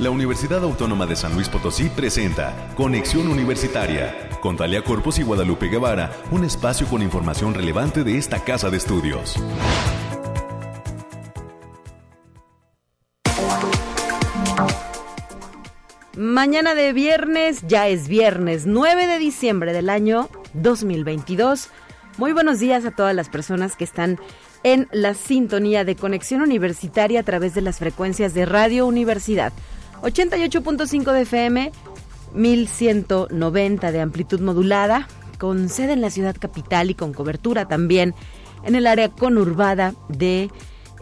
la Universidad Autónoma de San Luis Potosí presenta Conexión Universitaria con Talia Corpus y Guadalupe Guevara, un espacio con información relevante de esta casa de estudios. Mañana de viernes, ya es viernes 9 de diciembre del año 2022. Muy buenos días a todas las personas que están en la sintonía de conexión universitaria a través de las frecuencias de Radio Universidad. 88.5 de FM, 1190 de amplitud modulada, con sede en la ciudad capital y con cobertura también en el área conurbada de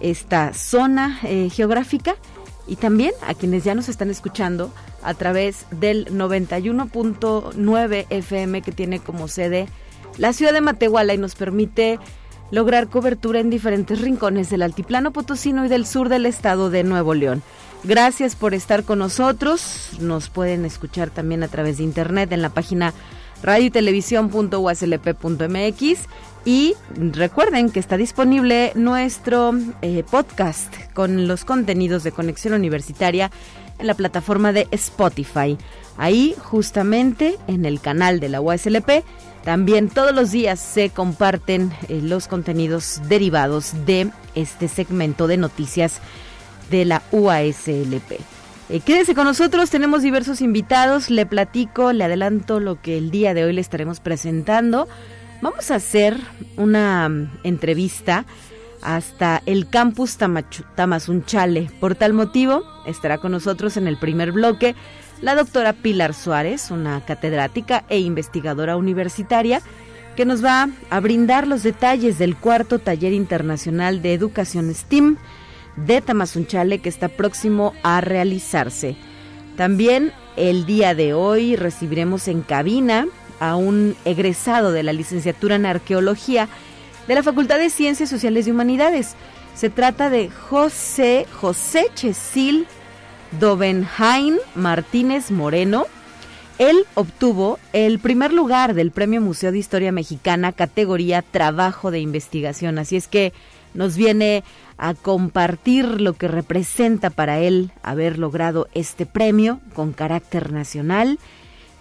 esta zona eh, geográfica y también a quienes ya nos están escuchando a través del 91.9 FM que tiene como sede la ciudad de Matehuala y nos permite lograr cobertura en diferentes rincones del altiplano potosino y del sur del estado de Nuevo León. Gracias por estar con nosotros. Nos pueden escuchar también a través de internet en la página radiotelevisión.uslp.mx y recuerden que está disponible nuestro eh, podcast con los contenidos de Conexión Universitaria en la plataforma de Spotify. Ahí justamente en el canal de la USLP también todos los días se comparten eh, los contenidos derivados de este segmento de noticias de la UASLP. Eh, con nosotros, tenemos diversos invitados, le platico, le adelanto lo que el día de hoy le estaremos presentando. Vamos a hacer una mm, entrevista hasta el campus Tamazunchale. Por tal motivo, estará con nosotros en el primer bloque la doctora Pilar Suárez, una catedrática e investigadora universitaria, que nos va a brindar los detalles del cuarto taller internacional de educación STEAM de Tamazunchale que está próximo a realizarse. También el día de hoy recibiremos en cabina a un egresado de la licenciatura en arqueología de la Facultad de Ciencias Sociales y Humanidades. Se trata de José José Chesil Dovenhain Martínez Moreno. Él obtuvo el primer lugar del Premio Museo de Historia Mexicana categoría Trabajo de Investigación. Así es que nos viene a compartir lo que representa para él haber logrado este premio con carácter nacional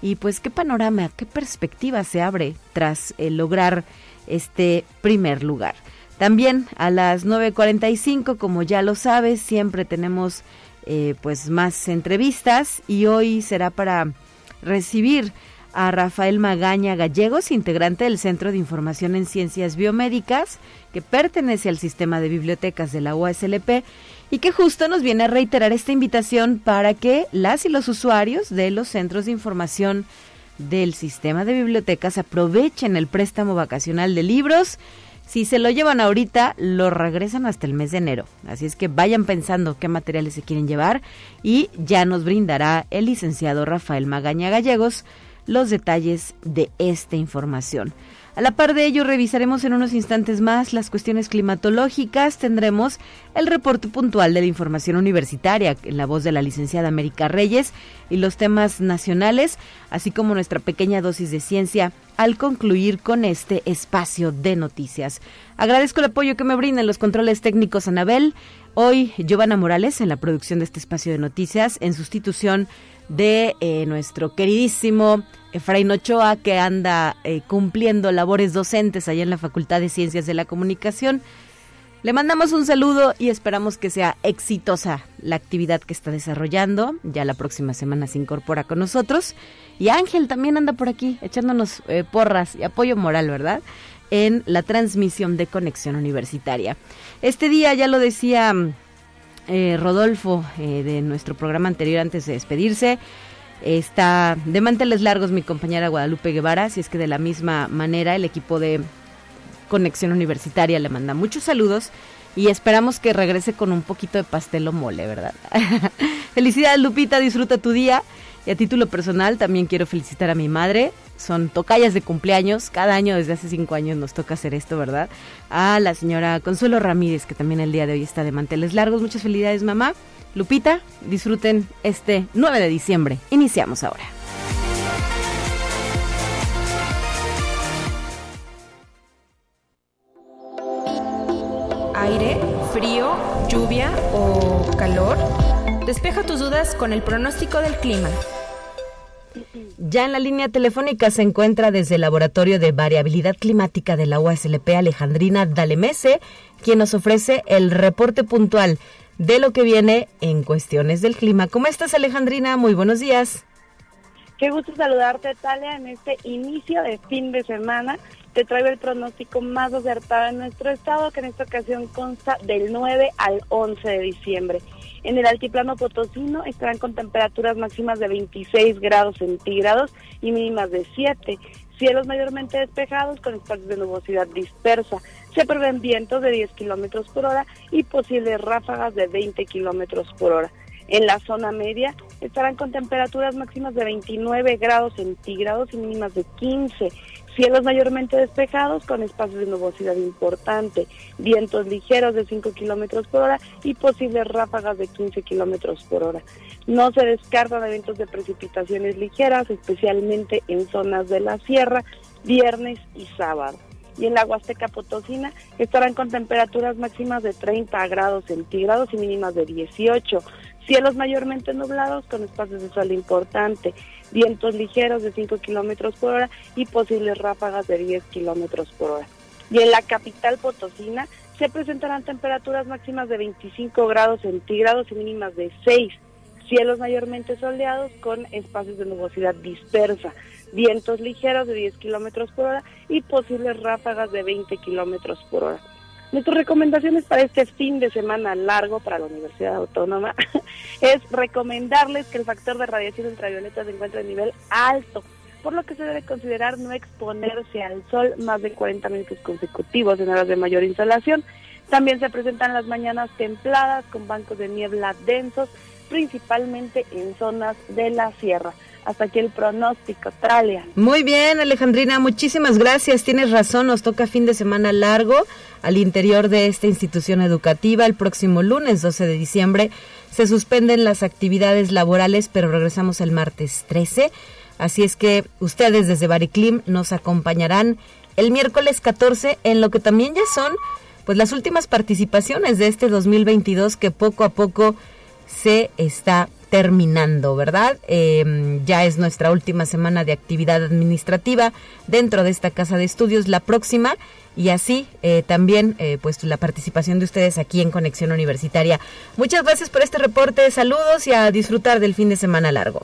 y pues qué panorama, qué perspectiva se abre tras el lograr este primer lugar. También a las 9.45, como ya lo sabes, siempre tenemos eh, pues más entrevistas y hoy será para recibir a Rafael Magaña Gallegos, integrante del Centro de Información en Ciencias Biomédicas, que pertenece al sistema de bibliotecas de la UASLP y que justo nos viene a reiterar esta invitación para que las y los usuarios de los centros de información del sistema de bibliotecas aprovechen el préstamo vacacional de libros. Si se lo llevan ahorita, lo regresan hasta el mes de enero. Así es que vayan pensando qué materiales se quieren llevar y ya nos brindará el licenciado Rafael Magaña Gallegos los detalles de esta información. A la par de ello, revisaremos en unos instantes más las cuestiones climatológicas. Tendremos el reporte puntual de la información universitaria en la voz de la licenciada América Reyes y los temas nacionales, así como nuestra pequeña dosis de ciencia al concluir con este espacio de noticias. Agradezco el apoyo que me brindan los controles técnicos Anabel. Hoy, Giovanna Morales en la producción de este espacio de noticias en sustitución eh, nuestro queridísimo Efraín Ochoa, que anda eh, cumpliendo labores docentes allá en la Facultad de Ciencias de la Comunicación. Le mandamos un saludo y esperamos que sea exitosa la actividad que está desarrollando. Ya la próxima semana se incorpora con nosotros. Y Ángel también anda por aquí echándonos eh, porras y apoyo moral, ¿verdad? En la transmisión de Conexión Universitaria. Este día, ya lo decía eh, Rodolfo eh, de nuestro programa anterior antes de despedirse. Está de manteles largos mi compañera Guadalupe Guevara, así es que de la misma manera el equipo de Conexión Universitaria le manda muchos saludos y esperamos que regrese con un poquito de pastel o mole, ¿verdad? Felicidades Lupita, disfruta tu día. Y a título personal también quiero felicitar a mi madre. Son tocallas de cumpleaños. Cada año desde hace cinco años nos toca hacer esto, ¿verdad? A la señora Consuelo Ramírez, que también el día de hoy está de manteles largos. Muchas felicidades, mamá. Lupita, disfruten este 9 de diciembre. Iniciamos ahora. Aire, frío, lluvia o calor. Despeja tus dudas con el pronóstico del clima. Ya en la línea telefónica se encuentra desde el Laboratorio de Variabilidad Climática de la UASLP Alejandrina Dalemese, quien nos ofrece el reporte puntual de lo que viene en cuestiones del clima. ¿Cómo estás Alejandrina? Muy buenos días. Qué gusto saludarte, Talia, en este inicio de fin de semana. Te traigo el pronóstico más acertado en nuestro estado, que en esta ocasión consta del 9 al 11 de diciembre. En el altiplano potosino estarán con temperaturas máximas de 26 grados centígrados y mínimas de 7. Cielos mayormente despejados con espacios de nubosidad dispersa. Se prevén vientos de 10 kilómetros por hora y posibles ráfagas de 20 kilómetros por hora. En la zona media estarán con temperaturas máximas de 29 grados centígrados y mínimas de 15. Cielos mayormente despejados con espacios de nubosidad importante, vientos ligeros de 5 kilómetros por hora y posibles ráfagas de 15 kilómetros por hora. No se descartan eventos de precipitaciones ligeras, especialmente en zonas de la sierra, viernes y sábado y en la Huasteca Potosina estarán con temperaturas máximas de 30 grados centígrados y mínimas de 18. Cielos mayormente nublados con espacios de sol importante, vientos ligeros de 5 kilómetros por hora y posibles ráfagas de 10 kilómetros por hora. Y en la capital Potosina se presentarán temperaturas máximas de 25 grados centígrados y mínimas de 6. Cielos mayormente soleados con espacios de nubosidad dispersa, vientos ligeros de 10 kilómetros por hora y posibles ráfagas de 20 kilómetros por hora. Nuestras recomendaciones para este fin de semana largo para la Universidad Autónoma es recomendarles que el factor de radiación ultravioleta se encuentre a nivel alto, por lo que se debe considerar no exponerse al sol más de 40 minutos consecutivos en horas de mayor insolación. También se presentan las mañanas templadas con bancos de niebla densos, principalmente en zonas de la sierra. Hasta aquí el pronóstico, Tralia. Muy bien, Alejandrina, muchísimas gracias. Tienes razón, nos toca fin de semana largo al interior de esta institución educativa. El próximo lunes 12 de diciembre se suspenden las actividades laborales, pero regresamos el martes 13. Así es que ustedes desde Bariclim nos acompañarán el miércoles 14 en lo que también ya son pues las últimas participaciones de este 2022 que poco a poco se está terminando, ¿verdad? Em, ya es nuestra última semana de actividad administrativa dentro de esta casa de estudios, la próxima y así eh, también eh, pues la participación de ustedes aquí en Conexión Universitaria. Muchas gracias por este reporte, saludos y a disfrutar del fin de semana largo.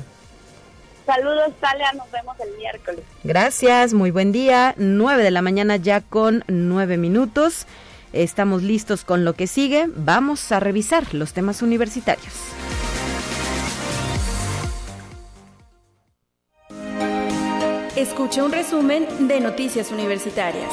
Saludos, Talia, nos vemos el miércoles. Gracias, muy buen día, 9 de la mañana ya con nueve minutos. Estamos listos con lo que sigue. Vamos a revisar los temas universitarios. Escucha un resumen de Noticias Universitarias.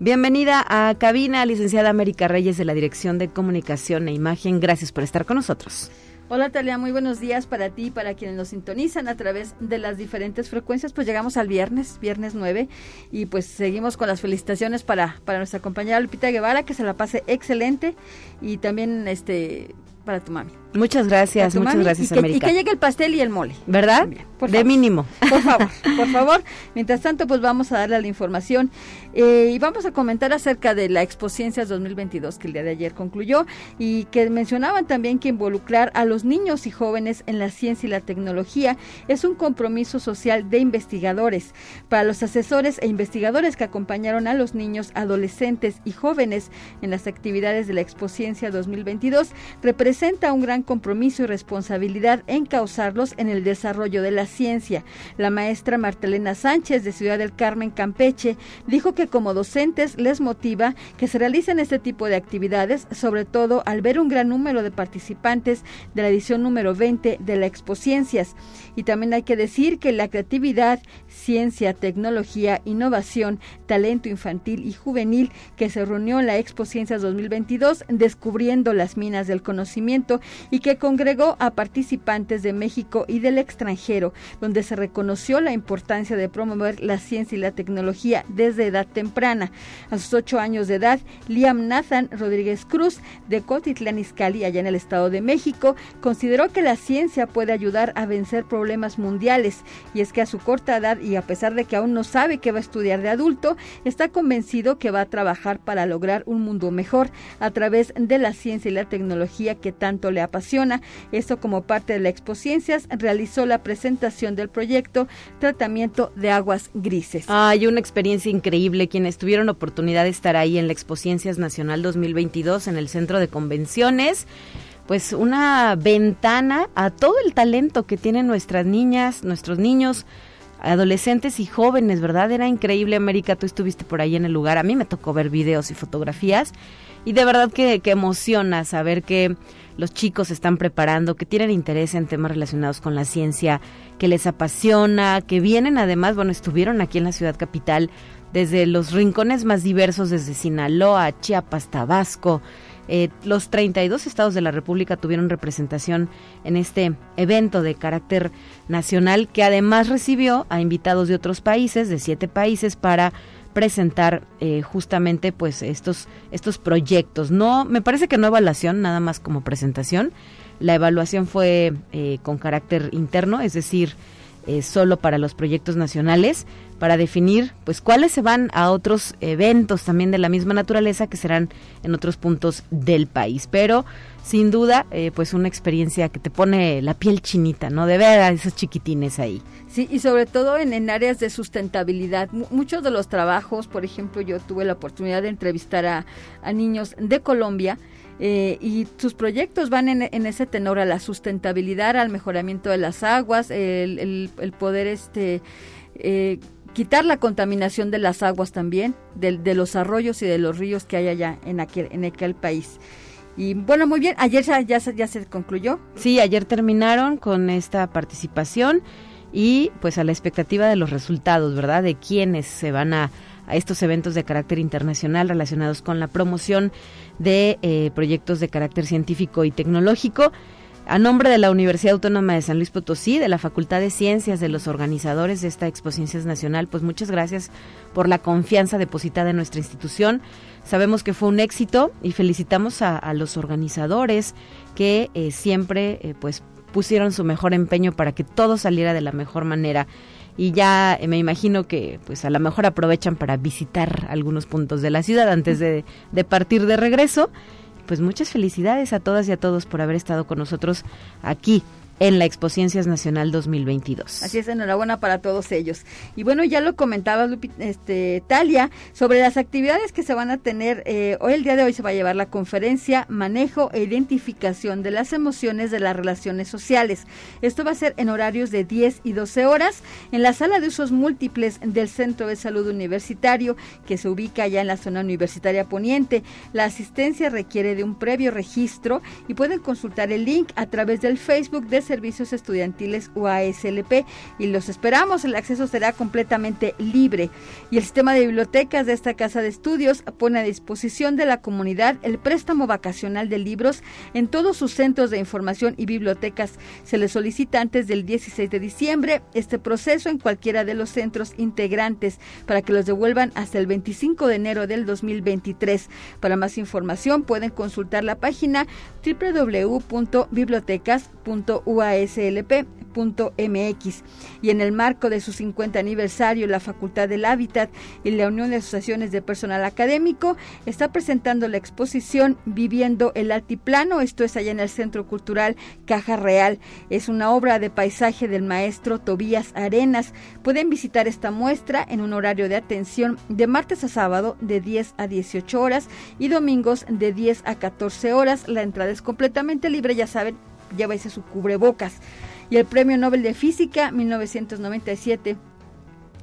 Bienvenida a cabina, licenciada América Reyes de la Dirección de Comunicación e Imagen. Gracias por estar con nosotros. Hola Talia, muy buenos días para ti y para quienes nos sintonizan a través de las diferentes frecuencias. Pues llegamos al viernes, viernes 9, y pues seguimos con las felicitaciones para, para nuestra compañera Lupita Guevara, que se la pase excelente y también este para tu mami. Muchas gracias, muchas gracias, y que, América. Y que llegue el pastel y el mole. ¿Verdad? de mínimo. Por favor, por favor. Mientras tanto, pues vamos a darle la información eh, y vamos a comentar acerca de la Expo Ciencias 2022 que el día de ayer concluyó y que mencionaban también que involucrar a los niños y jóvenes en la ciencia y la tecnología es un compromiso social de investigadores. Para los asesores e investigadores que acompañaron a los niños, adolescentes y jóvenes en las actividades de la Expo Ciencia 2022, representa un gran compromiso y responsabilidad en causarlos en el desarrollo de la ciencia. La maestra Martelena Sánchez de Ciudad del Carmen, Campeche, dijo que como docentes les motiva que se realicen este tipo de actividades, sobre todo al ver un gran número de participantes de la edición número 20 de la Expo Ciencias. Y también hay que decir que la creatividad, ciencia, tecnología, innovación, talento infantil y juvenil que se reunió en la Expo Ciencias 2022 descubriendo las minas del conocimiento y que congregó a participantes de México y del extranjero, donde se reconoció la importancia de promover la ciencia y la tecnología desde edad temprana. A sus ocho años de edad, Liam Nathan Rodríguez Cruz, de Cotitlán Izcalli, allá en el Estado de México, consideró que la ciencia puede ayudar a vencer problemas mundiales, y es que a su corta edad y a pesar de que aún no sabe qué va a estudiar de adulto, está convencido que va a trabajar para lograr un mundo mejor a través de la ciencia y la tecnología que tanto le apasiona. Esto como parte de la Ciencias realizó la presentación del proyecto Tratamiento de Aguas Grises. Hay una experiencia increíble. Quienes tuvieron oportunidad de estar ahí en la Ciencias Nacional 2022 en el Centro de Convenciones pues una ventana a todo el talento que tienen nuestras niñas, nuestros niños, adolescentes y jóvenes, ¿verdad? Era increíble, América, tú estuviste por ahí en el lugar, a mí me tocó ver videos y fotografías y de verdad que, que emociona saber que los chicos están preparando, que tienen interés en temas relacionados con la ciencia, que les apasiona, que vienen además, bueno, estuvieron aquí en la ciudad capital desde los rincones más diversos, desde Sinaloa, Chiapas, Tabasco, eh, los 32 estados de la República tuvieron representación en este evento de carácter nacional que además recibió a invitados de otros países, de siete países, para presentar eh, justamente pues estos estos proyectos. No, me parece que no evaluación, nada más como presentación. La evaluación fue eh, con carácter interno, es decir, solo para los proyectos nacionales para definir pues cuáles se van a otros eventos también de la misma naturaleza que serán en otros puntos del país. Pero sin duda eh, pues una experiencia que te pone la piel chinita, ¿no? De ver a esos chiquitines ahí. Sí, y sobre todo en, en áreas de sustentabilidad. muchos de los trabajos, por ejemplo, yo tuve la oportunidad de entrevistar a, a niños de Colombia, eh, y sus proyectos van en, ese tenor a la sustentabilidad, al mejoramiento de las aguas, el, el, el poder este eh, quitar la contaminación de las aguas también, de, de, los arroyos y de los ríos que hay allá en aquel, en aquel país. Y bueno, muy bien, ayer ya, ya, ya se concluyó. Sí, ayer terminaron con esta participación y pues a la expectativa de los resultados, ¿verdad? De quiénes se van a, a estos eventos de carácter internacional relacionados con la promoción de eh, proyectos de carácter científico y tecnológico. A nombre de la Universidad Autónoma de San Luis Potosí, de la Facultad de Ciencias, de los organizadores de esta Exposiciones Nacional, pues muchas gracias por la confianza depositada en nuestra institución. Sabemos que fue un éxito y felicitamos a, a los organizadores que eh, siempre eh, pues pusieron su mejor empeño para que todo saliera de la mejor manera y ya eh, me imagino que pues a lo mejor aprovechan para visitar algunos puntos de la ciudad antes de, de partir de regreso. Pues muchas felicidades a todas y a todos por haber estado con nosotros aquí en la Ciencias Nacional 2022. Así es, enhorabuena para todos ellos. Y bueno, ya lo comentaba este, Talia sobre las actividades que se van a tener. Eh, hoy, el día de hoy, se va a llevar la conferencia Manejo e Identificación de las Emociones de las Relaciones Sociales. Esto va a ser en horarios de 10 y 12 horas en la sala de usos múltiples del Centro de Salud Universitario, que se ubica allá en la zona universitaria poniente. La asistencia requiere de un previo registro y pueden consultar el link a través del Facebook de Servicios Estudiantiles UASLP y los esperamos. El acceso será completamente libre y el sistema de bibliotecas de esta casa de estudios pone a disposición de la comunidad el préstamo vacacional de libros en todos sus centros de información y bibliotecas. Se les solicita antes del 16 de diciembre este proceso en cualquiera de los centros integrantes para que los devuelvan hasta el 25 de enero del 2023. Para más información pueden consultar la página www.bibliotecas.u uaslp.mx y en el marco de su 50 aniversario la Facultad del Hábitat y la Unión de Asociaciones de Personal Académico está presentando la exposición Viviendo el Altiplano, esto es allá en el Centro Cultural Caja Real. Es una obra de paisaje del maestro Tobías Arenas. Pueden visitar esta muestra en un horario de atención de martes a sábado de 10 a 18 horas y domingos de 10 a 14 horas. La entrada es completamente libre, ya saben, ese su cubrebocas. Y el Premio Nobel de Física 1997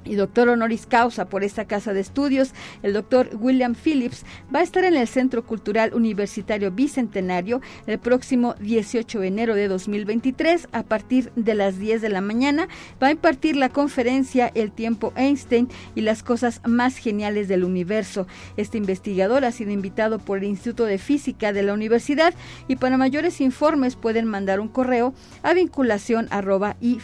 y doctor honoris causa por esta casa de estudios, el doctor William Phillips, va a estar en el Centro Cultural Universitario Bicentenario el próximo 18 de enero de 2023 a partir de las 10 de la mañana. Va a impartir la conferencia El tiempo Einstein y las cosas más geniales del universo. Este investigador ha sido invitado por el Instituto de Física de la Universidad y para mayores informes pueden mandar un correo a vinculación arroba y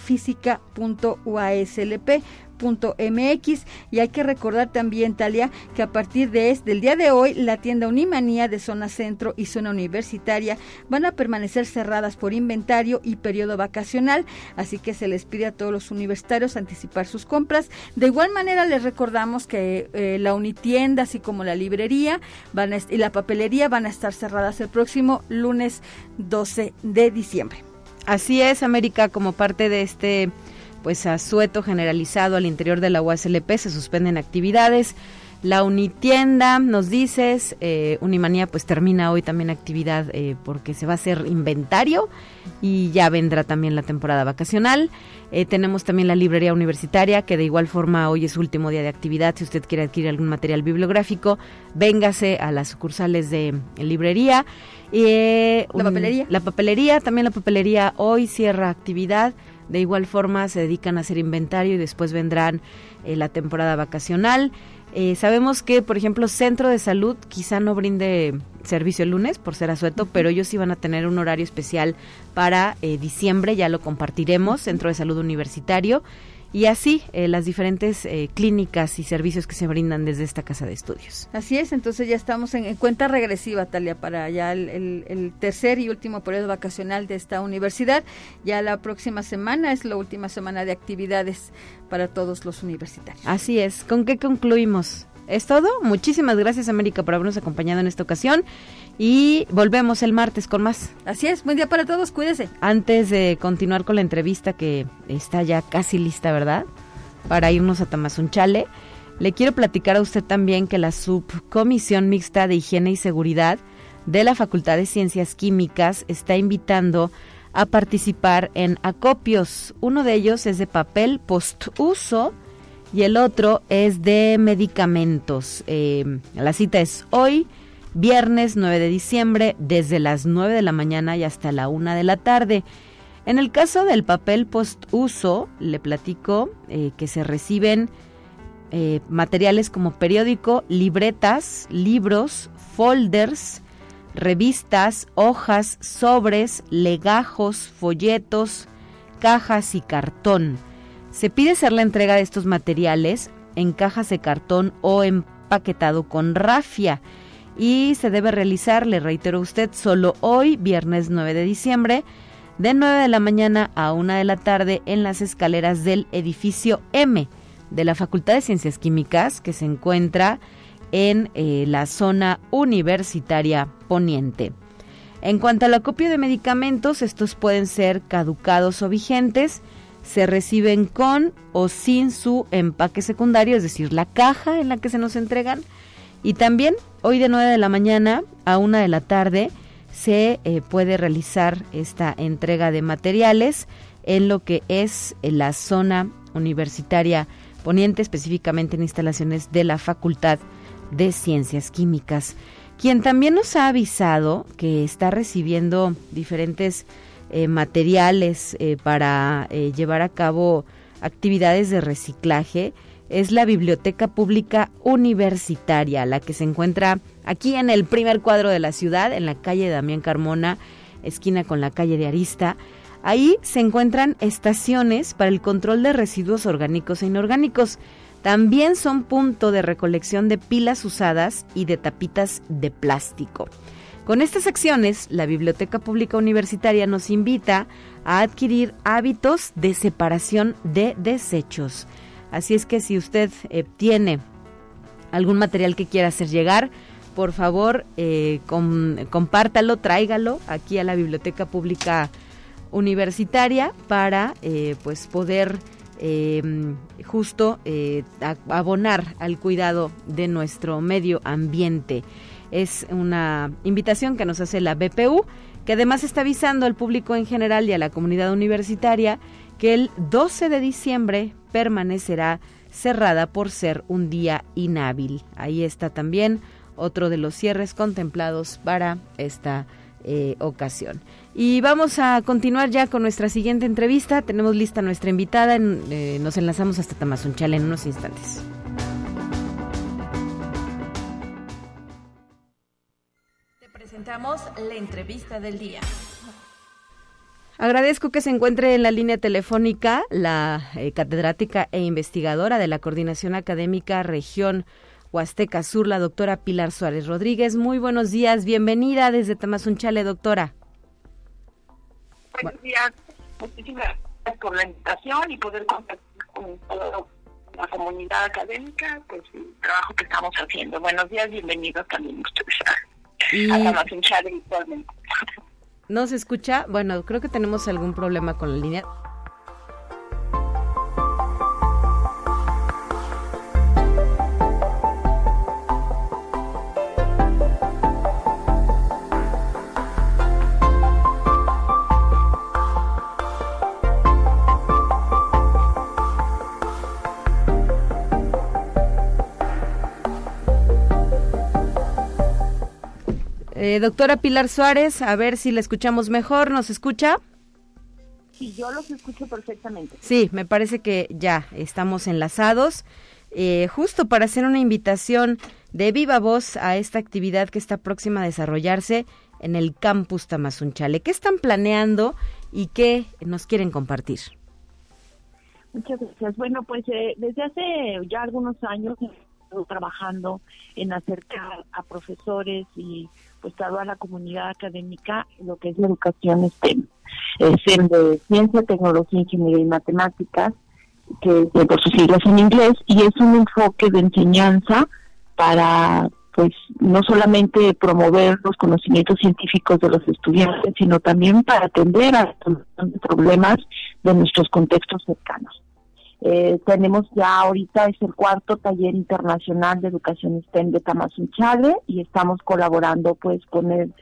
y hay que recordar también Talia que a partir de este, del día de hoy la tienda Unimanía de zona centro y zona universitaria van a permanecer cerradas por inventario y periodo vacacional. Así que se les pide a todos los universitarios anticipar sus compras. De igual manera les recordamos que eh, la unitienda así como la librería van y la papelería van a estar cerradas el próximo lunes 12 de diciembre. Así es, América, como parte de este pues asueto generalizado al interior de la UASLP, se suspenden actividades. La Unitienda, nos dices, eh, Unimanía pues termina hoy también actividad eh, porque se va a hacer inventario y ya vendrá también la temporada vacacional. Eh, tenemos también la librería universitaria que de igual forma hoy es su último día de actividad. Si usted quiere adquirir algún material bibliográfico, véngase a las sucursales de librería. la papelería. La papelería, también la papelería hoy cierra actividad. De igual forma se dedican a hacer inventario y después vendrán eh, la temporada vacacional. Eh, sabemos que, por ejemplo, Centro de Salud quizá no brinde servicio el lunes por ser asueto, pero ellos sí van a tener un horario especial para eh, diciembre, ya lo compartiremos, Centro de Salud Universitario y así eh, las diferentes eh, clínicas y servicios que se brindan desde esta casa de estudios. Así es, entonces ya estamos en, cuenta regresiva, Talia, para ya el, tercer y último periodo vacacional de esta universidad. Ya la próxima semana es la última semana de actividades para todos los universitarios. Así es, ¿con qué concluimos? ¿Es todo? Muchísimas gracias América por habernos acompañado en esta ocasión y volvemos el martes con más. Así es, buen día para todos, cuídese. Antes de continuar con la entrevista que está ya casi lista, ¿verdad? Para irnos a Tamazunchale, le quiero platicar a usted también que la Subcomisión Mixta de Higiene y Seguridad de la Facultad de Ciencias Químicas está invitando a participar en acopios. Uno de ellos es de papel postuso y el otro es de medicamentos. Eh, la cita es hoy, viernes 9 de diciembre, desde las 9 de la mañana y hasta la 1 de la tarde. En el caso del papel postuso, le platico eh, que se reciben eh, materiales como periódico, libretas, libros, folders, revistas, hojas, sobres, legajos, folletos, cajas y cartón. Se pide hacer la entrega de estos materiales en cajas de cartón o empaquetado con rafia y se debe realizar, le reitero a usted, solo hoy, viernes 9 de diciembre, de 9 de la mañana a 1 de la tarde en las escaleras del edificio M de la Facultad de Ciencias Químicas que se encuentra en eh, la zona universitaria poniente. En cuanto al acopio de medicamentos, estos pueden ser caducados o vigentes se reciben con o sin su empaque secundario, es decir, la caja en la que se nos entregan. Y también hoy de 9 de la mañana a 1 de la tarde se eh, puede realizar esta entrega de materiales en lo que es la zona universitaria poniente, específicamente en instalaciones de la Facultad de Ciencias Químicas, quien también nos ha avisado que está recibiendo diferentes eh, materiales eh, para eh, llevar a cabo actividades de reciclaje es la Biblioteca Pública Universitaria, la que se encuentra aquí en el primer cuadro de la ciudad, en la calle Damián Carmona, esquina con la calle de Arista. Ahí se encuentran estaciones para el control de residuos orgánicos e inorgánicos. También son punto de recolección de pilas usadas y de tapitas de plástico. Con estas acciones, la Biblioteca Pública Universitaria nos invita a adquirir hábitos de separación de desechos. Así es que si usted eh, tiene algún material que quiera hacer llegar, por favor, eh, compártalo, tráigalo aquí a la Biblioteca Pública Universitaria para eh, pues poder justo abonar al cuidado de nuestro medio ambiente. Es una invitación que nos hace la BPU, que además está avisando al público en general y a la comunidad universitaria que el 12 de diciembre permanecerá cerrada por ser un día inhábil. Ahí está también otro de los cierres contemplados para esta eh, ocasión. Y vamos a continuar ya con nuestra siguiente entrevista. Tenemos lista nuestra invitada. Eh, nos enlazamos hasta Tamazunchal en unos instantes. Te presentamos la entrevista del día. Agradezco que se encuentre en la línea telefónica la eh, catedrática e investigadora de la Coordinación Académica Región Huasteca Sur, la doctora Pilar Suárez Rodríguez. Muy buenos días, bienvenida desde Tamazunchale, doctora. Buenos días, muchísimas gracias por la invitación y poder compartir con toda la comunidad académica pues el trabajo que estamos haciendo. Buenos días, bienvenidos también ustedes a, a Tamazunchale virtualmente. ¿No se escucha? Bueno, creo que tenemos algún problema con la línea. Eh, doctora Pilar Suárez, a ver si la escuchamos mejor. ¿Nos escucha? Sí, yo los escucho perfectamente. Sí, me parece que ya estamos enlazados. Eh, justo para hacer una invitación de viva voz a esta actividad que está próxima a desarrollarse en el campus Tamazunchale. ¿Qué están planeando y qué nos quieren compartir? Muchas gracias. Bueno, pues eh, desde hace ya algunos años trabajando en acercar a profesores y pues toda la comunidad académica lo que es la educación STEM, STEM de ciencia, tecnología, ingeniería y matemáticas, que por sus siglas en inglés, y es un enfoque de enseñanza para pues no solamente promover los conocimientos científicos de los estudiantes, sino también para atender a los problemas de nuestros contextos cercanos. Eh, tenemos ya ahorita es el cuarto taller internacional de educación STEM de Tamazunchale y estamos colaborando pues con el,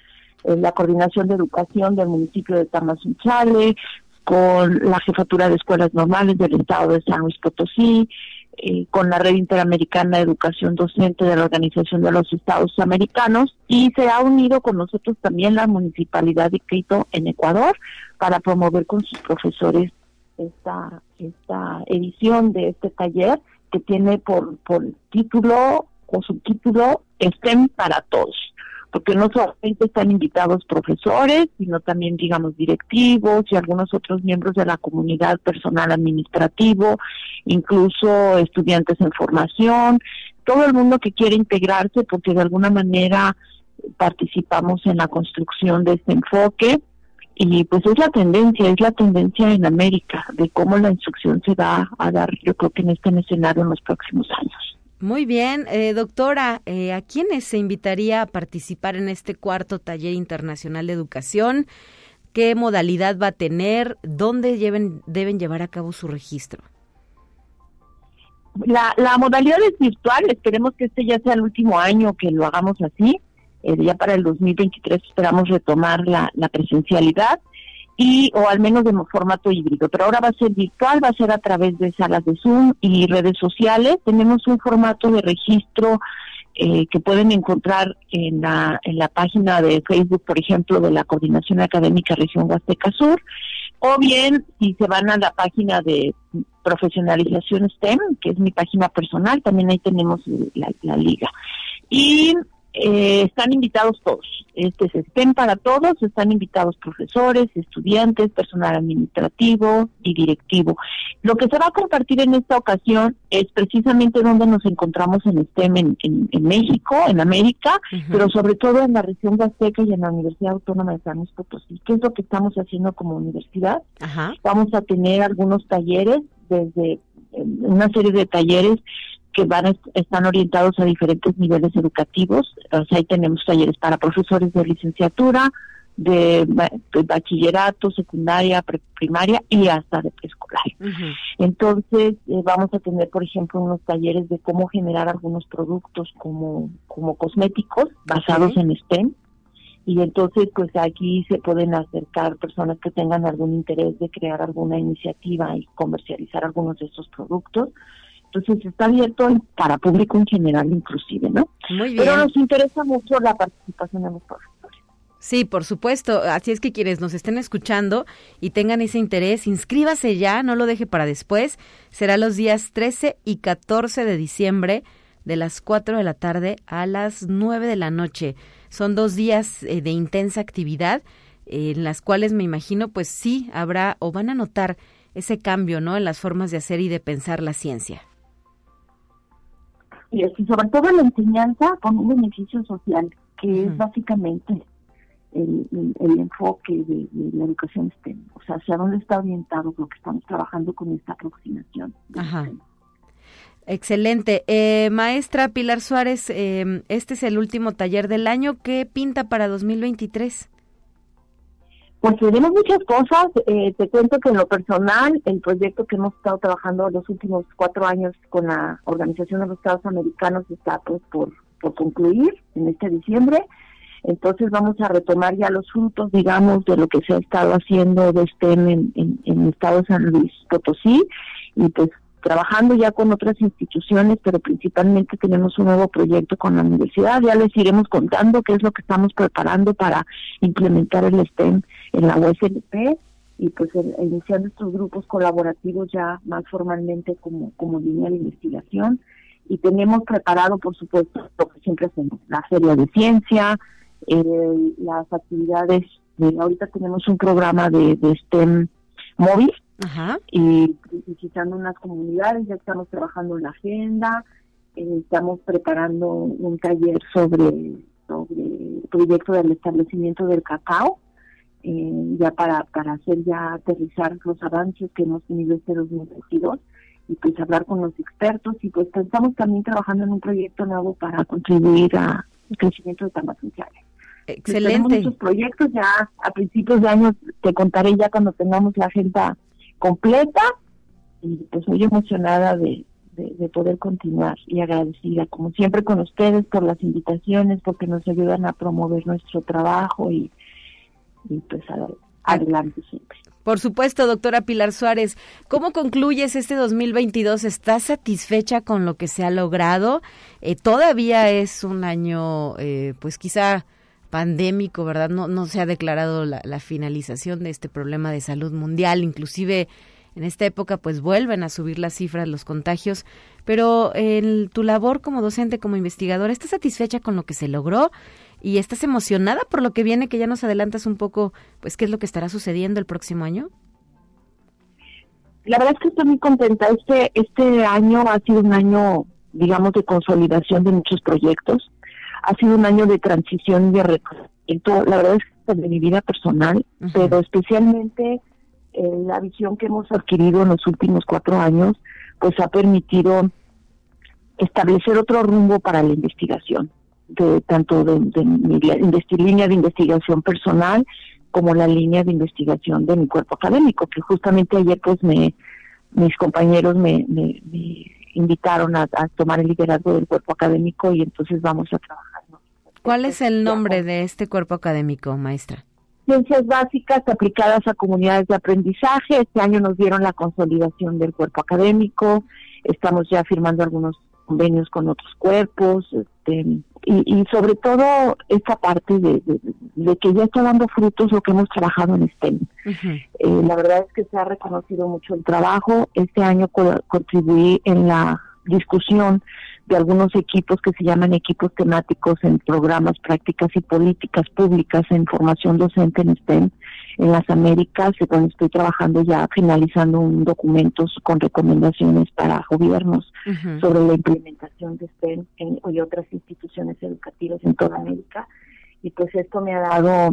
eh, la coordinación de educación del municipio de Tamazunchale, con la jefatura de escuelas normales del estado de San Luis Potosí, eh, con la red interamericana de educación docente de la Organización de los Estados Americanos y se ha unido con nosotros también la municipalidad de Quito en Ecuador para promover con sus profesores esta, esta edición de este taller que tiene por, por título o subtítulo STEM para todos, porque no solamente están invitados profesores, sino también, digamos, directivos y algunos otros miembros de la comunidad personal administrativo, incluso estudiantes en formación, todo el mundo que quiere integrarse porque de alguna manera participamos en la construcción de este enfoque y pues es la tendencia, es la tendencia en América de cómo la instrucción se va a dar, yo creo que en este escenario en los próximos años. Muy bien, eh, doctora, eh, ¿a quiénes se invitaría a participar en este cuarto taller internacional de educación? ¿Qué modalidad va a tener? ¿Dónde lleven, deben llevar a cabo su registro? La, la modalidad es virtual, esperemos que este ya sea el último año que lo hagamos así. Eh, ya para el 2023 esperamos retomar la, presencialidad y o al menos de formato híbrido, pero ahora va a ser virtual, va a ser a través de salas de Zoom y redes sociales. Tenemos un formato de registro eh, que pueden encontrar en la, en la página de Facebook, por ejemplo, de la Coordinación Académica Región Huasteca Sur, o bien si se van a la página de profesionalización STEM, que es mi página personal, también ahí tenemos la, la liga. Y eh, están invitados todos. Este se estén para todos, están invitados profesores, estudiantes, personal administrativo y directivo. Lo que se va a compartir en esta ocasión es precisamente donde nos encontramos en STEM en, en, México, en América, pero sobre todo en la región Huasteca y en la Universidad Autónoma de San Luis Potosí. ¿Qué es lo que estamos haciendo como universidad? Vamos a tener algunos talleres desde una serie de talleres que van están orientados a diferentes niveles educativos. O sea, ahí tenemos talleres para profesores de licenciatura, de, bachillerato, secundaria, primaria y hasta de preescolar. Entonces, eh, vamos a tener, por ejemplo, unos talleres de cómo generar algunos productos como, como cosméticos basados en STEM. Y entonces, pues aquí se pueden acercar personas que tengan algún interés de crear alguna iniciativa y comercializar algunos de estos productos. Entonces está abierto para público en general inclusive, ¿no? Muy bien. Pero nos interesa mucho la participación de los profesores. Sí, por supuesto. Así es que quienes nos estén escuchando y tengan ese interés, inscríbase ya, no lo deje para después. Será los días 13 y 14 de diciembre de las 4 de la tarde a las 9 de la noche. Son dos días eh, de intensa actividad en las cuales me imagino pues sí habrá o van a notar ese cambio, ¿no? En las formas de hacer y de pensar la ciencia. Y, sobre todo la enseñanza con un beneficio social, que es básicamente el, enfoque de, la educación STEM, o sea, hacia dónde está orientado lo que estamos trabajando con esta aproximación. Ajá. Excelente. Eh, maestra Pilar Suárez, eh, este es el último taller del año. ¿Qué pinta para 2023? Pues tenemos muchas cosas. Eh, te cuento que en lo personal, el proyecto que hemos estado trabajando los últimos cuatro años con la Organización de los Estados Americanos está pues por, por concluir en este diciembre. Entonces vamos a retomar ya los frutos, digamos, de lo que se ha estado haciendo de STEM en, en, en estado San Luis Potosí y pues trabajando ya con otras instituciones, pero principalmente tenemos un nuevo proyecto con la universidad. Ya les iremos contando qué es lo que estamos preparando para implementar el STEM en la USLP y pues iniciando estos grupos colaborativos ya más formalmente como, como línea de investigación. Y tenemos preparado, por supuesto, lo que siempre hacemos, la feria de ciencia, eh, las actividades, de, ahorita tenemos un programa de, de STEM móvil, y visitando unas comunidades, ya estamos trabajando en la agenda, eh, estamos preparando un taller sobre, sobre el proyecto del establecimiento del cacao, eh, ya para, para hacer ya aterrizar los avances que hemos tenido este 2022 y pues hablar con los expertos y pues estamos también trabajando en un proyecto nuevo para contribuir al crecimiento de temas sociales. Excelente. tenemos muchos proyectos ya a principios de año, te contaré ya cuando tengamos la agenda completa y pues muy emocionada de, de, poder continuar y agradecida como siempre con ustedes por las invitaciones, porque nos ayudan a promover nuestro trabajo y, y pues adelante siempre. Por supuesto, doctora Pilar Suárez, ¿cómo concluyes este 2022? ¿Estás satisfecha con lo que se ha logrado? Eh, todavía es un año, eh, pues quizá pandémico, ¿verdad? No, no se ha declarado la, la, finalización de este problema de salud mundial, inclusive en esta época pues vuelven a subir las cifras, los contagios, pero en tu labor como docente, como investigadora, ¿estás satisfecha con lo que se logró? ¿Y estás emocionada por lo que viene, que ya nos adelantas un poco, pues qué es lo que estará sucediendo el próximo año? La verdad es que estoy muy contenta. Este, este año ha sido un año, digamos, de consolidación de muchos proyectos ha sido un año de transición y de reconocimiento, la verdad es que de mi vida personal, pero especialmente eh, la visión que hemos adquirido en los últimos cuatro años, pues ha permitido establecer otro rumbo para la investigación, de tanto de, mi línea de investigación personal como la línea de investigación de mi cuerpo académico, que justamente ayer pues me mis compañeros me, me, invitaron a, a, tomar el liderazgo del cuerpo académico y entonces vamos a trabajar ¿Cuál es el nombre de este cuerpo académico, maestra? Ciencias básicas aplicadas a comunidades de aprendizaje. Este año nos dieron la consolidación del cuerpo académico. Estamos ya firmando algunos convenios con otros cuerpos. Este, y, sobre todo esta parte de, que ya está dando frutos lo que hemos trabajado en STEM. Eh, la verdad es que se ha reconocido mucho el trabajo. Este año contribuí en la discusión de algunos equipos que se llaman equipos temáticos en programas, prácticas y políticas públicas en formación docente en STEM en las Américas, donde estoy trabajando ya finalizando un documento con recomendaciones para gobiernos sobre la implementación de STEM en, y otras instituciones educativas en toda América. Y pues esto me ha dado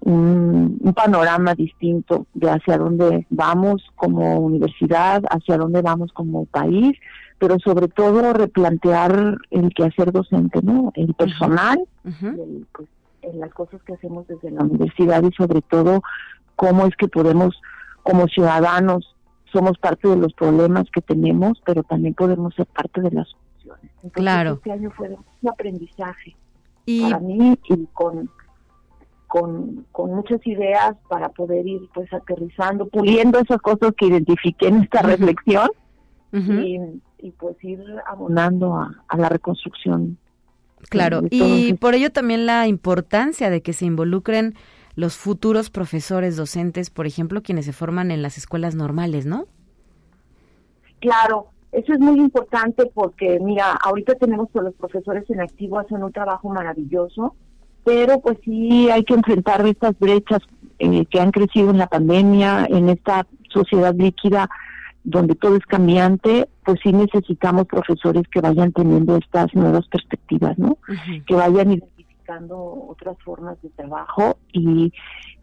un, un, panorama distinto de hacia dónde vamos como universidad, hacia dónde vamos como país pero sobre todo replantear el quehacer docente, ¿no? El personal, pues, en las cosas que hacemos desde la universidad y sobre todo cómo es que podemos, como ciudadanos, somos parte de los problemas que tenemos, pero también podemos ser parte de las soluciones. claro. Este año fue un aprendizaje y... para mí y con con, con muchas ideas para poder ir pues aterrizando, puliendo esas cosas que identifiqué en esta reflexión y y pues ir abonando a, la reconstrucción. Claro, y por ello también la importancia de que se involucren los futuros profesores docentes, por ejemplo, quienes se forman en las escuelas normales, ¿no? Claro, eso es muy importante porque, mira, ahorita tenemos que los profesores en activo hacen un trabajo maravilloso, pero pues sí hay que enfrentar estas brechas eh, que han crecido en la pandemia, en esta sociedad líquida donde todo es cambiante, pues sí necesitamos profesores que vayan teniendo estas nuevas perspectivas, ¿no? Que vayan identificando otras formas de trabajo y,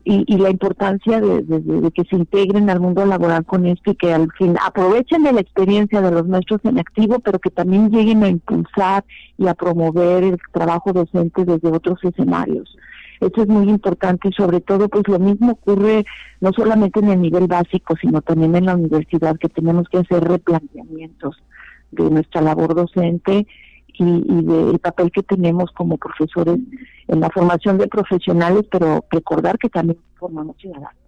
y, la importancia de, que se integren al mundo laboral con esto y que al fin aprovechen de la experiencia de los maestros en activo, pero que también lleguen a impulsar y a promover el trabajo docente desde otros escenarios. Eso es muy importante y sobre todo pues lo mismo ocurre no solamente en el nivel básico, sino también en la universidad, que tenemos que hacer replanteamientos de nuestra labor docente y, y del papel que tenemos como profesores en la formación de profesionales, pero recordar que también formamos ciudadanos.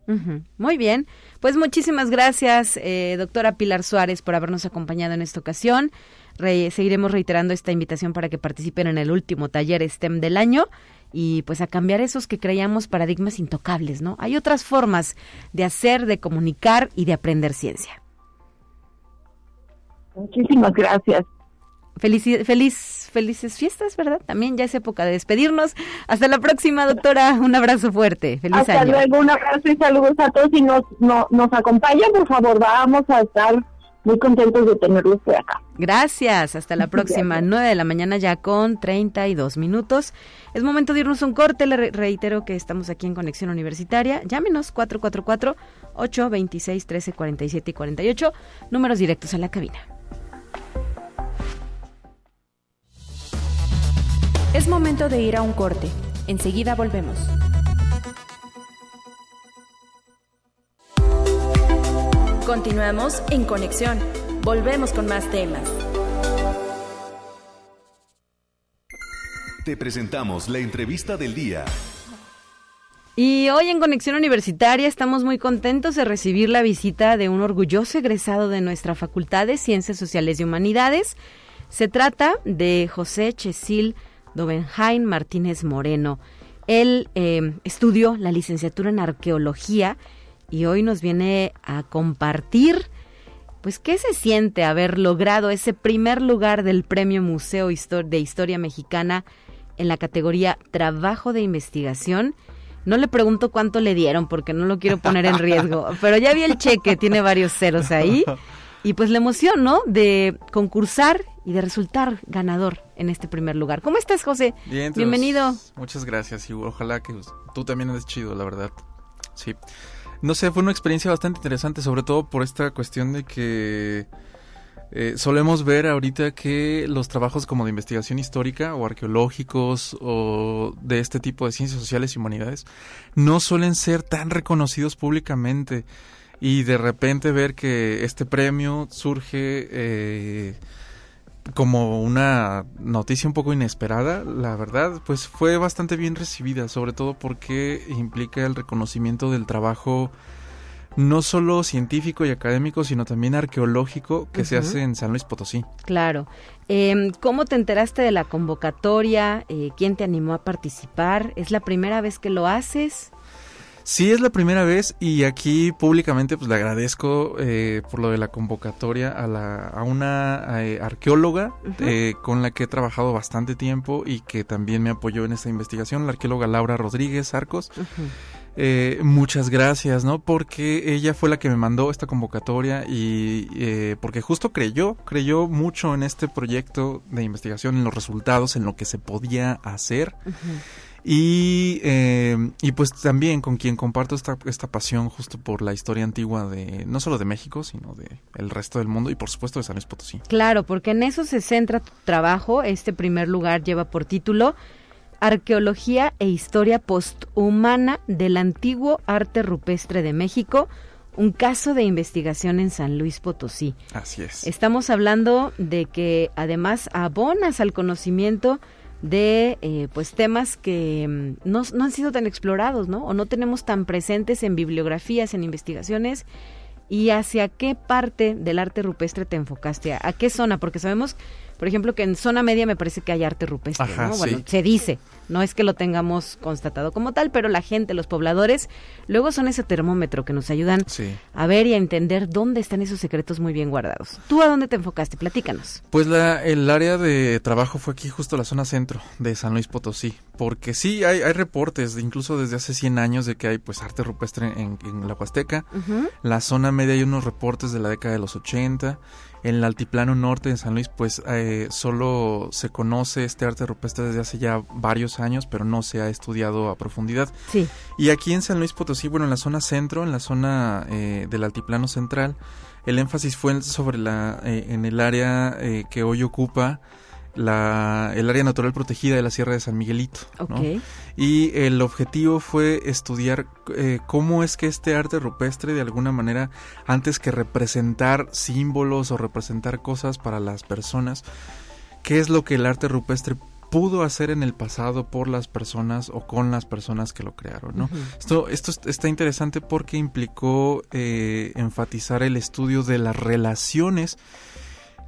Muy bien, pues muchísimas gracias, eh, doctora Pilar Suárez, por habernos acompañado en esta ocasión. seguiremos reiterando esta invitación para que participen en el último taller STEM del año y pues a cambiar esos que creíamos paradigmas intocables, ¿no? Hay otras formas de hacer, de comunicar y de aprender ciencia. Muchísimas gracias. Feliz, feliz, felices fiestas, ¿verdad? También ya es época de despedirnos. Hasta la próxima, doctora. Un abrazo fuerte. Feliz Hasta luego, un abrazo y saludos a todos. Y nos, no, nos acompañan, por favor, vamos a estar muy contentos de tenerlos por acá. Gracias, hasta la próxima, Nueve 9 de la mañana ya con 32 minutos. Es momento de irnos un corte, le reitero que estamos aquí en Conexión Universitaria. Llámenos 444-826-1347 y 48, números directos a la cabina. Es momento de ir a un corte. Enseguida volvemos. Continuamos en conexión. Volvemos con más temas. Te presentamos la entrevista del día. Y hoy en Conexión Universitaria estamos muy contentos de recibir la visita de un orgulloso egresado de nuestra Facultad de Ciencias Sociales y Humanidades. Se trata de José Chesil Dovenhain Martínez Moreno. Él eh, estudió la licenciatura en arqueología y hoy nos viene a compartir pues qué se siente haber logrado ese primer lugar del Premio Museo de Historia Mexicana en la categoría Trabajo de Investigación. No le pregunto cuánto le dieron porque no lo quiero poner en riesgo, pero ya vi el cheque, tiene varios ceros ahí. Y pues la emoción, ¿no? De concursar y de resultar ganador en este primer lugar. ¿Cómo estás, José? Bien, Bienvenido. Muchas gracias y ojalá que tú también eres chido, la verdad. Sí. No sé, fue una experiencia bastante interesante, sobre todo por esta cuestión de que eh, solemos ver ahorita que los trabajos como de investigación histórica o arqueológicos o de este tipo de ciencias sociales y humanidades no suelen ser tan reconocidos públicamente. Y de repente ver que este premio surge eh, como una noticia un poco inesperada, la verdad, pues fue bastante bien recibida, sobre todo porque implica el reconocimiento del trabajo no solo científico y académico, sino también arqueológico que se hace en San Luis Potosí. Claro. Eh, ¿Cómo te enteraste de la convocatoria? Eh, ¿Quién te animó a participar? ¿Es la primera vez que lo haces? Sí, es la primera vez y aquí públicamente pues le agradezco eh, por lo de la convocatoria a, la, a una eh, arqueóloga eh, con la que he trabajado bastante tiempo y que también me apoyó en esta investigación, la arqueóloga Laura Rodríguez Arcos. muchas gracias, ¿no? Porque ella fue la que me mandó esta convocatoria y porque justo creyó, creyó mucho en este proyecto de investigación, en los resultados, en lo que se podía hacer. Y, eh, y pues también con quien comparto esta, esta pasión justo por la historia antigua de no solo de México, sino de el resto del mundo y por supuesto de San Luis Potosí. Claro, porque en eso se centra tu trabajo. Este primer lugar lleva por título Arqueología e Historia Posthumana del Antiguo Arte Rupestre de México, un caso de investigación en San Luis Potosí. Así es. Estamos hablando de que además abonas al conocimiento de eh, pues temas que mm, no, no, han sido tan explorados, ¿no? O no tenemos tan presentes en bibliografías, en investigaciones ¿Y hacia qué parte del arte rupestre te enfocaste? ¿A, a qué zona? Porque sabemos por ejemplo, que en zona media me parece que hay arte rupestre, Ajá, ¿no? Bueno, sí. se dice, no es que lo tengamos constatado como tal, pero la gente, los pobladores, luego son ese termómetro que nos ayudan Sí. a ver y a entender dónde están esos secretos muy bien guardados. ¿Tú a dónde te enfocaste? Platícanos. Pues la, el área de trabajo fue aquí justo la zona centro de San Luis Potosí, porque sí hay, hay reportes, incluso desde hace 100 años, de que hay pues arte rupestre en, en la Huasteca. Ujú. La zona media hay unos reportes de la década de los 80. En el altiplano norte de San Luis, pues eh, solo se conoce este arte rupestre desde hace ya varios años, pero no se ha estudiado a profundidad. Sí. Y aquí en San Luis Potosí, bueno, en la zona centro, en la zona eh, del altiplano central, el énfasis fue sobre la, eh, en el área eh, que hoy ocupa la, el área natural protegida de la Sierra de San Miguelito. ¿no? Ok. Y el objetivo fue estudiar eh, cómo es que este arte rupestre, de alguna manera, antes que representar símbolos o representar cosas para las personas, qué es lo que el arte rupestre pudo hacer en el pasado por las personas o con las personas que lo crearon, ¿no? Esto, esto es- está interesante porque implicó eh, enfatizar el estudio de las relaciones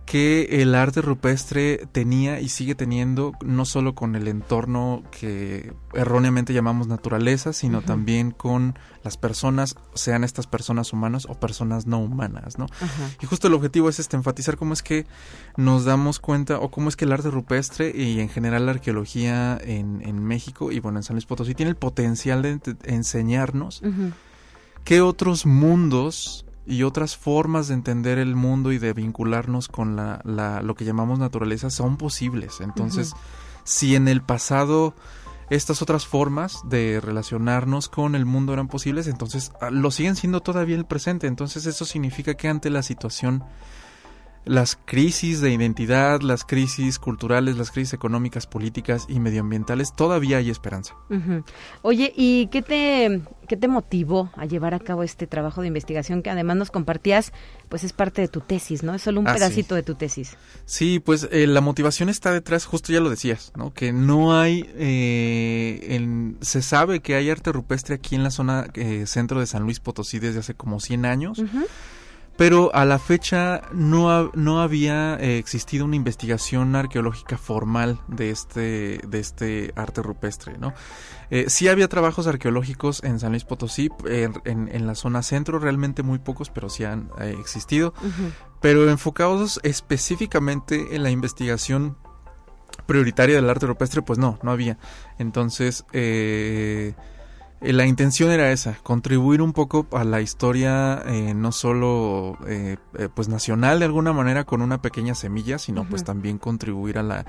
que el arte rupestre tenía y sigue teniendo no solo con el entorno que erróneamente llamamos naturaleza, sino también con las personas, sean estas personas humanas o personas no humanas, ¿no? Y justo el objetivo es este, enfatizar cómo es que nos damos cuenta o cómo es que el arte rupestre y en general la arqueología en, en México y bueno en San Luis Potosí tiene el potencial de enseñarnos qué otros mundos y otras formas de entender el mundo y de vincularnos con la, la- lo que llamamos naturaleza son posibles. Entonces, si en el pasado estas otras formas de relacionarnos con el mundo eran posibles, entonces ah, lo siguen siendo todavía en el presente. Entonces eso significa que ante la situación, las crisis de identidad, las crisis culturales, las crisis económicas, políticas y medioambientales, todavía hay esperanza. Oye, ¿y qué te, qué te motivó a llevar a cabo este trabajo de investigación que además nos compartías? Pues es parte de tu tesis, ¿no? Es solo un Ah, sí. pedacito de tu tesis. Sí, pues eh, la motivación está detrás, justo ya lo decías, ¿no? Que no hay, eh, en- se sabe que hay arte rupestre aquí en la zona eh, centro de San Luis Potosí desde hace como 100 años. Pero a la fecha no, ha- no había eh, existido una investigación arqueológica formal de este, de este arte rupestre, ¿no? Eh, sí había trabajos arqueológicos en San Luis Potosí, eh, en, en la zona centro, realmente muy pocos, pero sí han eh, existido pero enfocados específicamente en la investigación prioritaria del arte rupestre, pues no, no había. Entonces, eh, la intención era esa, contribuir un poco a la historia eh, no solo eh, eh, pues nacional de alguna manera con una pequeña semilla, sino pues también contribuir a la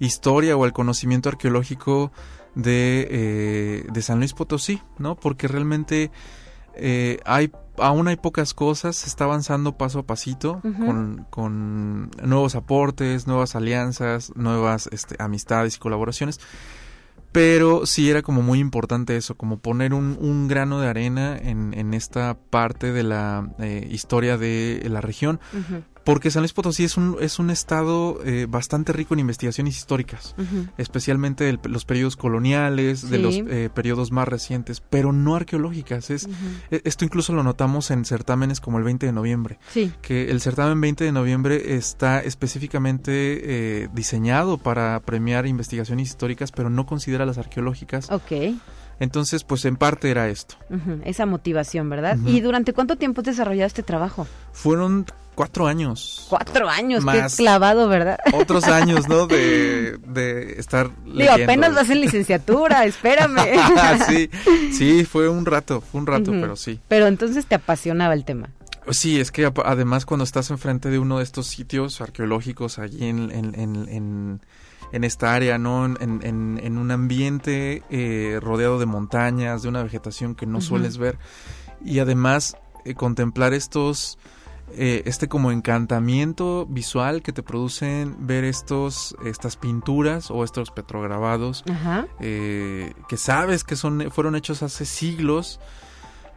historia o al conocimiento arqueológico de, eh, de San Luis Potosí, ¿no? Porque realmente eh, hay aún hay pocas cosas, se está avanzando paso a pasito con, con nuevos aportes, nuevas alianzas, nuevas este, amistades y colaboraciones. Pero sí era como muy importante eso, como poner un, un grano de arena en, en esta parte de la eh, historia de la región. Porque San Luis Potosí es un, es un estado eh, bastante rico en investigaciones históricas especialmente de los periodos coloniales, de los eh, periodos más recientes, pero no arqueológicas. Es, e- Esto incluso lo notamos en certámenes como el 20 de noviembre, Sí. que el certamen 20 de noviembre está específicamente eh, diseñado para premiar investigaciones históricas, pero no considera las arqueológicas. Ok. Entonces, pues en parte era esto. Esa motivación, ¿verdad? ¿Y durante cuánto tiempo has desarrollado este trabajo? Fueron cuatro años. Cuatro años, Más. qué clavado, ¿verdad? Otros años, ¿no? De, de estar Digo, leyendo. apenas vas en licenciatura, espérame. sí, sí, fue un rato, fue un rato, pero sí. Pero entonces te apasionaba el tema. Sí, es que además cuando estás enfrente de uno de estos sitios arqueológicos allí en, en, en, en- en esta área, ¿no? En, en- en un ambiente eh, rodeado de montañas, de una vegetación que no sueles ver y además eh, contemplar estos, eh, este como encantamiento visual que te producen ver estos, estas pinturas o estos petrograbados Ajá. eh, que sabes que son fueron hechos hace siglos,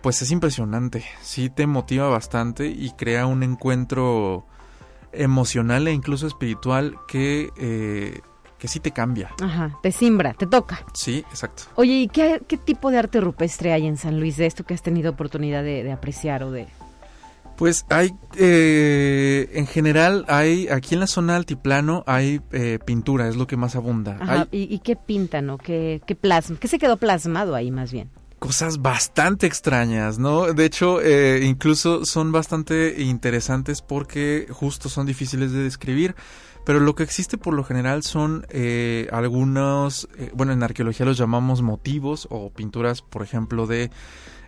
pues es impresionante. Sí te motiva bastante y crea un encuentro emocional e incluso espiritual que, eh, que sí te cambia. Ajá. Te simbra, te toca. Sí, exacto. Oye, ¿y qué, qué tipo de arte rupestre hay en San Luis de esto que has tenido oportunidad de, de apreciar o de...? Pues hay, eh, en general, hay, aquí en la zona altiplano hay eh, pintura, es lo que más abunda. Ajá, ¿y, ¿y, qué pintan o qué, qué plasma? ¿Qué se quedó plasmado ahí más bien? cosas bastante extrañas, ¿no? De hecho, eh, incluso son bastante interesantes porque justo son difíciles de describir. Pero lo que existe por lo general son eh, algunos, eh, bueno, en arqueología los llamamos motivos o pinturas, por ejemplo, de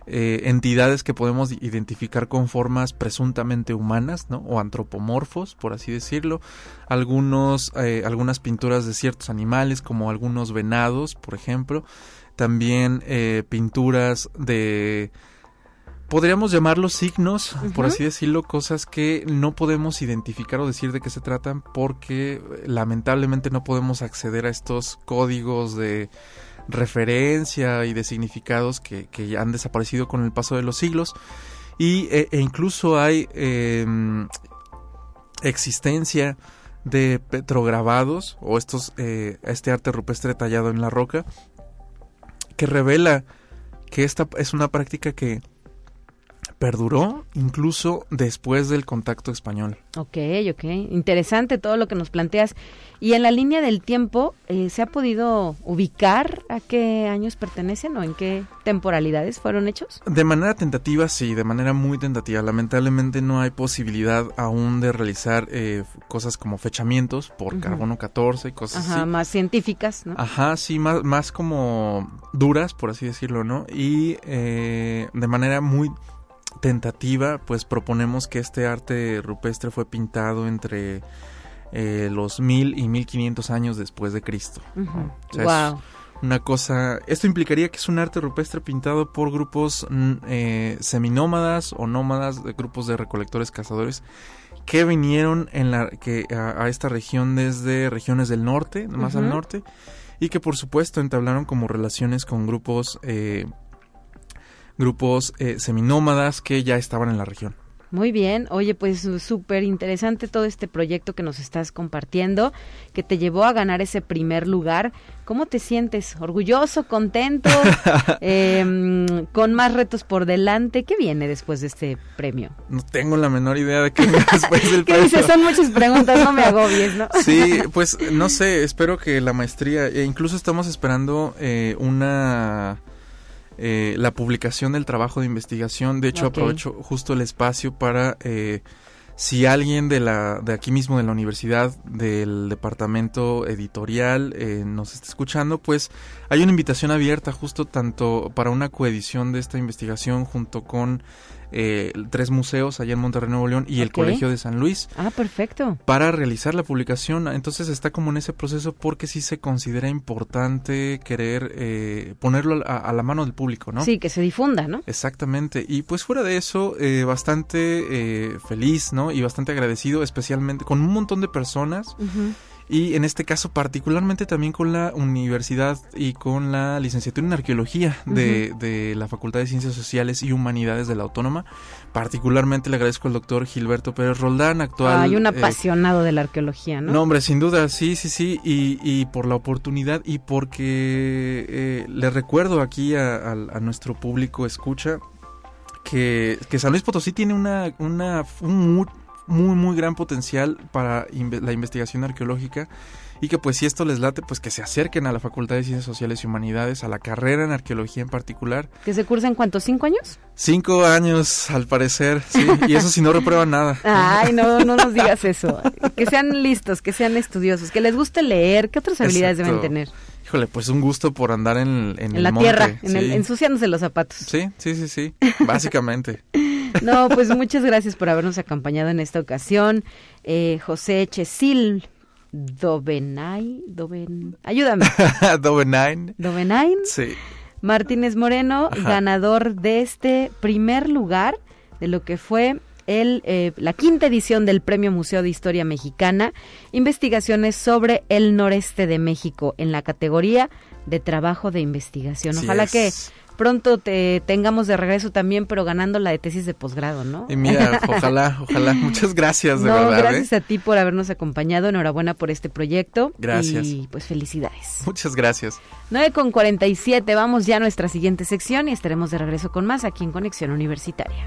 eh, entidades que podemos identificar con formas presuntamente humanas, ¿no? O antropomorfos, por así decirlo. Algunos, eh, algunas pinturas de ciertos animales, como algunos venados, por ejemplo también pinturas de podríamos llamarlos signos, por así decirlo, cosas que no podemos identificar o decir de qué se tratan porque lamentablemente no podemos acceder a estos códigos de referencia y de significados que, que han desaparecido con el paso de los siglos. Y, e, e incluso hay eh, existencia de petrograbados o estos eh, este arte rupestre tallado en la roca que revela que esta es una práctica que perduró incluso después del contacto español. Ok, ok. Interesante todo lo que nos planteas. Y en la línea del tiempo, eh, ¿se ha podido ubicar a qué años pertenecen o en qué temporalidades fueron hechos? De manera tentativa, sí, de manera muy tentativa. Lamentablemente no hay posibilidad aún de realizar eh, cosas como fechamientos por uh -huh. carbono 14 y cosas Ajá, así. más científicas, ¿no? Ajá, sí, más, más como duras, por así decirlo, ¿no? Y eh, de manera muy tentativa, pues proponemos que este arte rupestre fue pintado entre eh, los mil y mil quinientos años después de Cristo. Uh -huh. o sea, wow. Una cosa, esto implicaría que es un arte rupestre pintado por grupos eh, seminómadas o nómadas, de grupos de recolectores cazadores que vinieron en la, que, a, a esta región desde regiones del norte, más uh -huh. al norte, y que por supuesto entablaron como relaciones con grupos eh, grupos eh, seminómadas que ya estaban en la región. Muy bien, oye, pues súper interesante todo este proyecto que nos estás compartiendo, que te llevó a ganar ese primer lugar. ¿Cómo te sientes? ¿Orgulloso, contento, eh, con más retos por delante? ¿Qué viene después de este premio? No tengo la menor idea de qué viene después del ¿Qué premio. dices? Son muchas preguntas, no me agobies, ¿no? Sí, pues no sé, espero que la maestría, e incluso estamos esperando eh, una eh, la publicación del trabajo de investigación. De hecho, okay. aprovecho justo el espacio para eh, si alguien de la de aquí mismo de la universidad, del departamento editorial, eh, nos está escuchando, pues hay una invitación abierta justo tanto para una coedición de esta investigación junto con eh, tres museos allá en Monterrey, Nuevo León y okay. el Colegio de San Luis. Ah, perfecto. Para realizar la publicación. Entonces está como en ese proceso porque sí se considera importante querer eh, ponerlo a, a, la mano del público, ¿no? Sí, que se difunda, ¿no? Exactamente. Y pues fuera de eso, eh, bastante eh, feliz, ¿no? Y bastante agradecido, especialmente con un montón de personas. Uh -huh y en este caso particularmente también con la universidad y con la licenciatura en arqueología de, uh -huh. de, la Facultad de Ciencias Sociales y Humanidades de la Autónoma. Particularmente le agradezco al doctor Gilberto Pérez Roldán, actual... Hay un apasionado eh, de la arqueología, ¿no? No, hombre, sin duda, sí, sí, sí, y, y por la oportunidad y porque eh, le recuerdo aquí a, a, a nuestro público escucha que, que, San Luis Potosí tiene una, una un muy, muy gran potencial para inve la investigación arqueológica y que pues si esto les late pues que se acerquen a la Facultad de Ciencias Sociales y Humanidades, a la carrera en arqueología en particular. ¿Que se cursa en cuántos? ¿Cinco años? Cinco años al parecer, sí, y eso si no reprueban nada. Ay, no, no nos digas eso. Que sean listos, que sean estudiosos, que les guste leer, ¿qué otras habilidades Exacto. deben tener? Híjole, pues un gusto por andar en, en, en la monte, tierra, en sí. el, ensuciándose los zapatos. Sí, sí, sí, sí, básicamente. No, pues muchas gracias por habernos acompañado en esta ocasión. Eh, José Chesil Dovenay, Doven... ayúdame. Dovenain. Dovenain. Sí. Martínez Moreno, Ajá. ganador de este primer lugar de lo que fue el, eh, la quinta edición del Premio Museo de Historia Mexicana, investigaciones sobre el noreste de México en la categoría de trabajo de investigación. Ojalá que pronto te tengamos de regreso también, pero ganando la de tesis de posgrado, ¿no? Y mira, ojalá, ojalá. Muchas gracias, de no, verdad. Gracias ¿eh? a ti por habernos acompañado. Enhorabuena por este proyecto. Gracias. Y pues felicidades. Muchas gracias. 9 con 47, vamos ya a nuestra siguiente sección y estaremos de regreso con más aquí en Conexión Universitaria.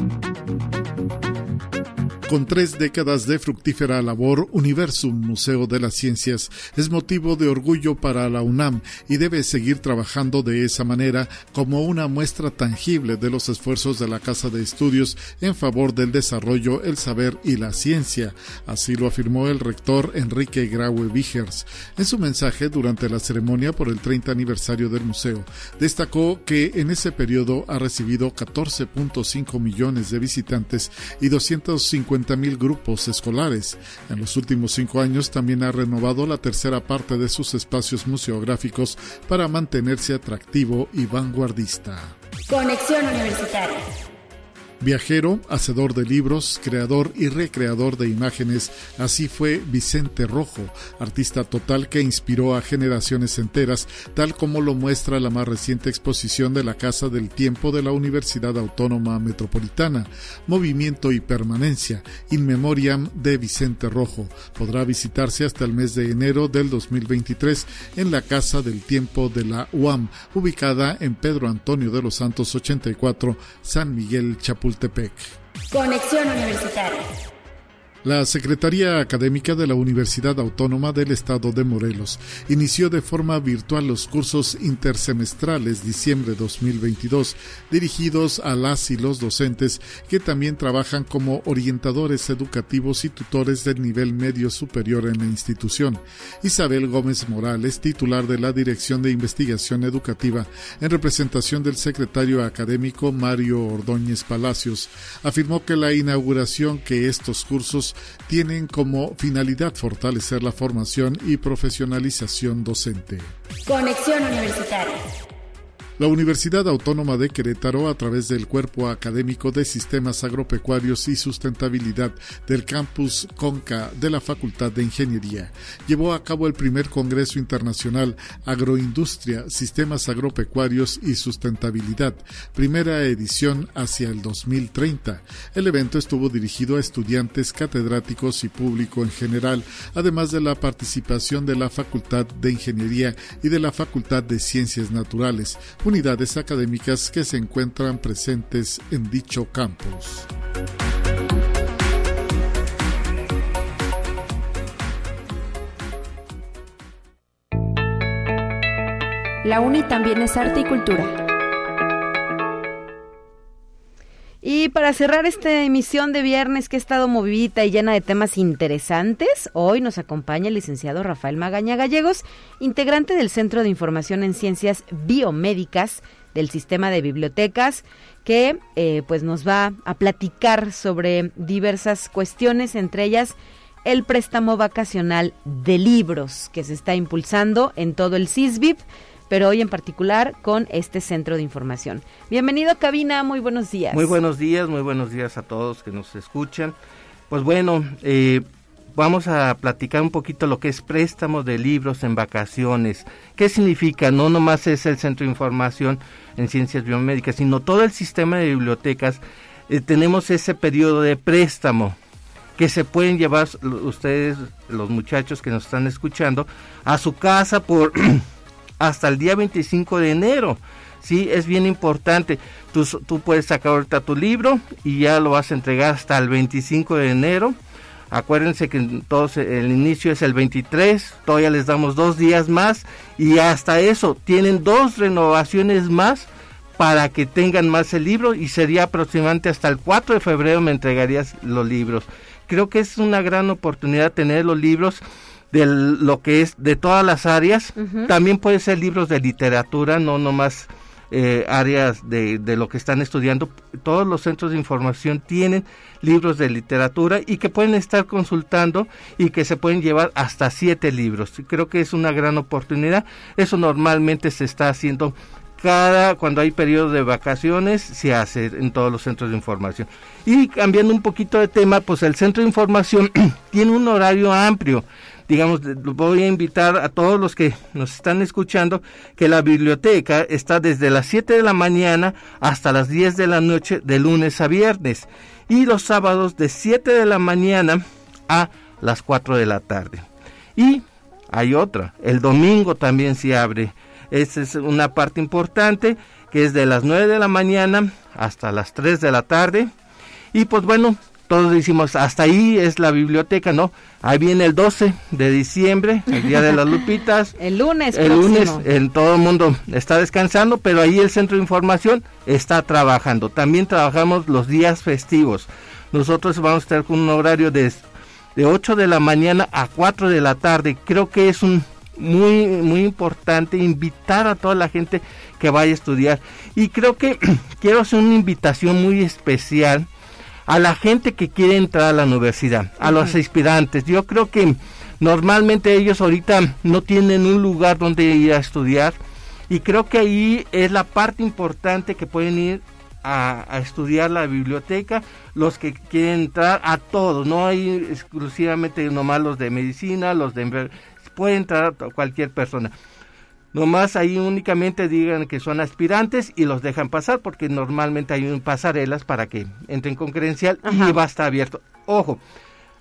Con tres décadas de fructífera labor, Universum Museo de las Ciencias es motivo de orgullo para la UNAM y debe seguir trabajando de esa manera como una muestra tangible de los esfuerzos de la Casa de Estudios en favor del desarrollo, el saber y la ciencia. Así lo afirmó el rector Enrique Graue Vigers en su mensaje durante la ceremonia por el 30 aniversario del museo. Destacó que en ese periodo ha recibido 14.5 millones de visitantes y 250 mil grupos escolares. En los últimos cinco años también ha renovado la tercera parte de sus espacios museográficos para mantenerse atractivo y vanguardista. Conexión Universitaria. Viajero, hacedor de libros, creador y recreador de imágenes, así fue Vicente Rojo, artista total que inspiró a generaciones enteras, tal como lo muestra la más reciente exposición de la Casa del Tiempo de la Universidad Autónoma Metropolitana, Movimiento y Permanencia, In Memoriam de Vicente Rojo. Podrá visitarse hasta el mes de enero del 2023 en la Casa del Tiempo de la UAM, ubicada en Pedro Antonio de los Santos 84, San Miguel Chapultepec. Conexión Universitaria. La Secretaría Académica de la Universidad Autónoma del Estado de Morelos inició de forma virtual los cursos intersemestrales diciembre 2022 dirigidos a las y los docentes que también trabajan como orientadores educativos y tutores del nivel medio superior en la institución. Isabel Gómez Morales, titular de la Dirección de Investigación Educativa, en representación del secretario académico Mario Ordóñez Palacios, afirmó que la inauguración que estos cursos tienen como finalidad fortalecer la formación y profesionalización docente. Conexión Universitaria. La Universidad Autónoma de Querétaro, a través del Cuerpo Académico de Sistemas Agropecuarios y Sustentabilidad del Campus Conca de la Facultad de Ingeniería, llevó a cabo el primer Congreso Internacional Agroindustria, Sistemas Agropecuarios y Sustentabilidad, primera edición hacia el 2030. El evento estuvo dirigido a estudiantes, catedráticos y público en general, además de la participación de la Facultad de Ingeniería y de la Facultad de Ciencias Naturales unidades académicas que se encuentran presentes en dicho campus. La UNI también es arte y cultura. Y para cerrar esta emisión de viernes que ha estado movidita y llena de temas interesantes, hoy nos acompaña el licenciado Rafael Magaña Gallegos, integrante del Centro de Información en Ciencias Biomédicas del Sistema de Bibliotecas, que eh, pues nos va a platicar sobre diversas cuestiones, entre ellas el préstamo vacacional de libros que se está impulsando en todo el CISBIP pero hoy en particular con este centro de información. Bienvenido, cabina, muy buenos días. Muy buenos días, muy buenos días a todos que nos escuchan. Pues bueno, eh, vamos a platicar un poquito lo que es préstamo de libros en vacaciones. ¿Qué significa? No nomás es el centro de información en ciencias biomédicas, sino todo el sistema de bibliotecas. Eh, tenemos ese periodo de préstamo que se pueden llevar ustedes, los muchachos que nos están escuchando, a su casa por hasta el día 25 de enero. Sí, es bien importante. Tú, tú puedes sacar ahorita tu libro y ya lo vas a entregar hasta el 25 de enero. Acuérdense que todos el inicio es el 23, todavía les damos dos días más y hasta eso tienen dos renovaciones más para que tengan más el libro y sería aproximadamente hasta el 4 de febrero me entregarías los libros. Creo que es una gran oportunidad tener los libros de lo que es de todas las áreas. También puede ser libros de literatura, no nomás eh, áreas de, de, lo que están estudiando. Todos los centros de información tienen libros de literatura y que pueden estar consultando y que se pueden llevar hasta siete libros. Creo que es una gran oportunidad. Eso normalmente se está haciendo cada cuando hay periodo de vacaciones se hace en todos los centros de información. Y cambiando un poquito de tema, pues el centro de información tiene un horario amplio digamos, voy a invitar a todos los que nos están escuchando que la biblioteca está desde las 7 de la mañana hasta las 10 de la noche de lunes a viernes y los sábados de 7 de la mañana a las 4 de la tarde. Y hay otra, el domingo también se abre Esa es una parte importante que es de las 9 de la mañana hasta las 3 de la tarde. Y pues bueno, todos decimos, hasta ahí es la biblioteca, ¿no? Ahí viene el 12 de diciembre, el Día de las Lupitas. el lunes. El lunes, en todo el mundo está descansando, pero ahí el Centro de Información está trabajando. También trabajamos los días festivos. Nosotros vamos a estar con un horario de, de 8 de la mañana a 4 de la tarde. Creo que es un muy, muy importante invitar a toda la gente que vaya a estudiar. Y creo que quiero hacer una invitación muy especial a la gente que quiere entrar a la universidad, a los aspirantes. Yo creo que normalmente ellos ahorita no tienen un lugar donde ir a estudiar y creo que ahí es la parte importante que pueden ir a, estudiar la biblioteca, los que quieren entrar a todos, no hay exclusivamente nomás los de medicina, los de puede entrar cualquier persona. Nomás ahí únicamente digan que son aspirantes y los dejan pasar porque normalmente hay un pasarelas para que entren con credencial y va a estar abierto. Ojo,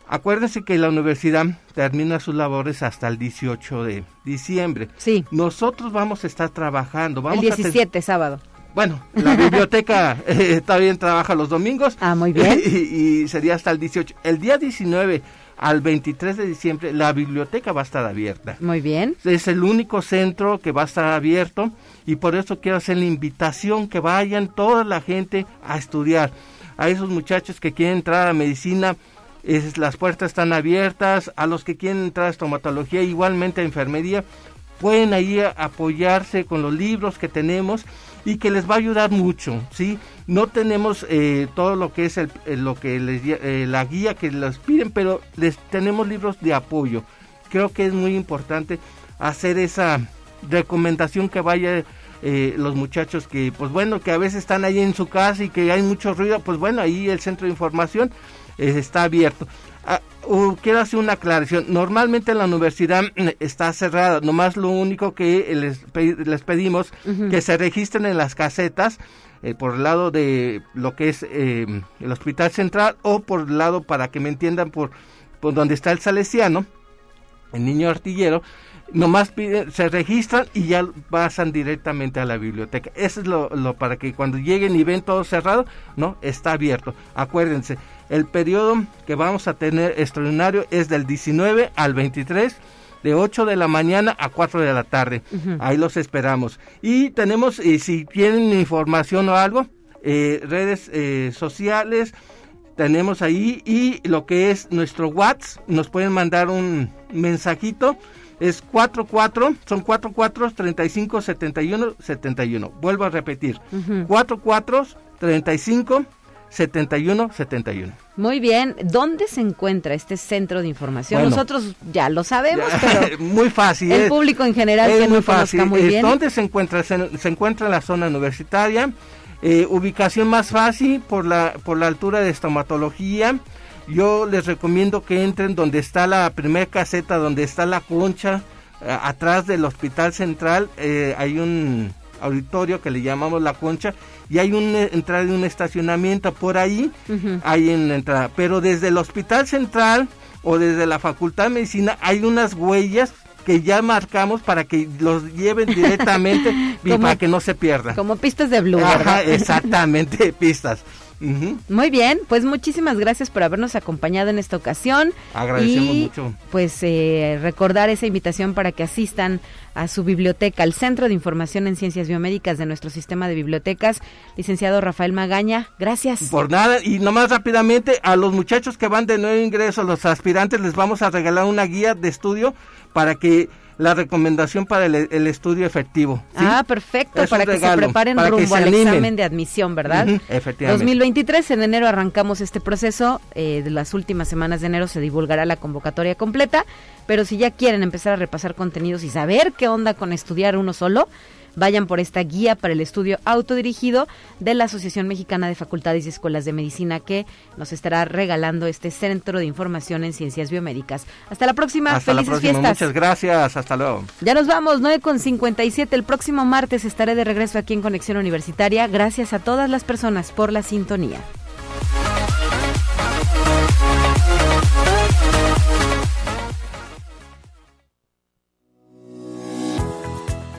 acuérdense que la universidad termina sus labores hasta el 18 de diciembre. Sí. Nosotros vamos a estar trabajando. Vamos el 17, sábado. Bueno, la biblioteca eh, también trabaja los domingos. Ah, muy bien. Y, y, sería hasta el 18. El día 19 al 23 de diciembre la biblioteca va a estar abierta. Muy bien. Es el único centro que va a estar abierto y por eso quiero hacer la invitación que vayan toda la gente a estudiar. A esos muchachos que quieren entrar a medicina, es, las puertas están abiertas. A los que quieren entrar a estomatología, igualmente a enfermería, pueden ahí apoyarse con los libros que tenemos y que les va a ayudar mucho, ¿sí? No tenemos eh, todo lo que es el, lo que les, eh, la guía que les piden, pero les tenemos libros de apoyo. Creo que es muy importante hacer esa recomendación que vaya eh, los muchachos que, pues bueno, que a veces están ahí en su casa y que hay mucho ruido, pues bueno, ahí el centro de información está abierto. Ah, quiero hacer una aclaración. Normalmente la universidad está cerrada. Nomás lo único que les, les pedimos que se registren en las casetas eh, por el lado de lo que es eh, el hospital central o por el lado para que me entiendan por, por donde está el salesiano, el niño artillero nomás piden, se registran y ya pasan directamente a la biblioteca. Eso es lo, lo, para que cuando lleguen y ven todo cerrado, no, está abierto. Acuérdense, el periodo que vamos a tener extraordinario es del 19 al 23 de 8 de la mañana a 4 de la tarde. Ahí los esperamos. Y tenemos, y si tienen información o algo, eh, redes eh, sociales, tenemos ahí y lo que es nuestro WhatsApp, nos pueden mandar un mensajito es 44, son 44 35 71 71. Vuelvo a repetir, 44 35 71 71. Muy bien, ¿dónde se encuentra este centro de información? Nosotros ya lo sabemos, pero muy fácil. El público en general es que muy fácil. muy bien. ¿Dónde se encuentra? Se, encuentra en la zona universitaria. Eh, ubicación más fácil por la por la altura de estomatología yo les recomiendo que entren donde está la primera caseta, donde está la concha, eh, atrás del hospital central eh, hay un auditorio que le llamamos la concha y hay una entrada de un estacionamiento por ahí, hay en la entrada. Pero desde el hospital central o desde la facultad de medicina hay unas huellas que ya marcamos para que los lleven directamente y para que no se pierdan. Como pistas de blue, ¿verdad? exactamente, pistas. Muy bien, pues muchísimas gracias por habernos acompañado en esta ocasión. Agradecemos y, mucho. Pues eh, recordar esa invitación para que asistan a su biblioteca, al Centro de Información en Ciencias Biomédicas de nuestro sistema de bibliotecas. Licenciado Rafael Magaña, gracias. Por nada, y nomás rápidamente, a los muchachos que van de nuevo ingreso, los aspirantes, les vamos a regalar una guía de estudio para que la recomendación para el, estudio efectivo. Ah, perfecto, para que se preparen rumbo al examen de admisión, ¿verdad? efectivamente. 2023, en enero arrancamos este proceso, eh, de las últimas semanas de enero se divulgará la convocatoria completa, pero si ya quieren empezar a repasar contenidos y saber qué onda con estudiar uno solo, vayan por esta guía para el estudio autodirigido de la Asociación Mexicana de Facultades y Escuelas de Medicina que nos estará regalando este centro de información en ciencias biomédicas. Hasta la próxima, Hasta felices la próxima. fiestas. Muchas gracias, hasta luego. Ya nos vamos, 9 con 57. El próximo martes estaré de regreso aquí en Conexión Universitaria. Gracias a todas las personas por la sintonía.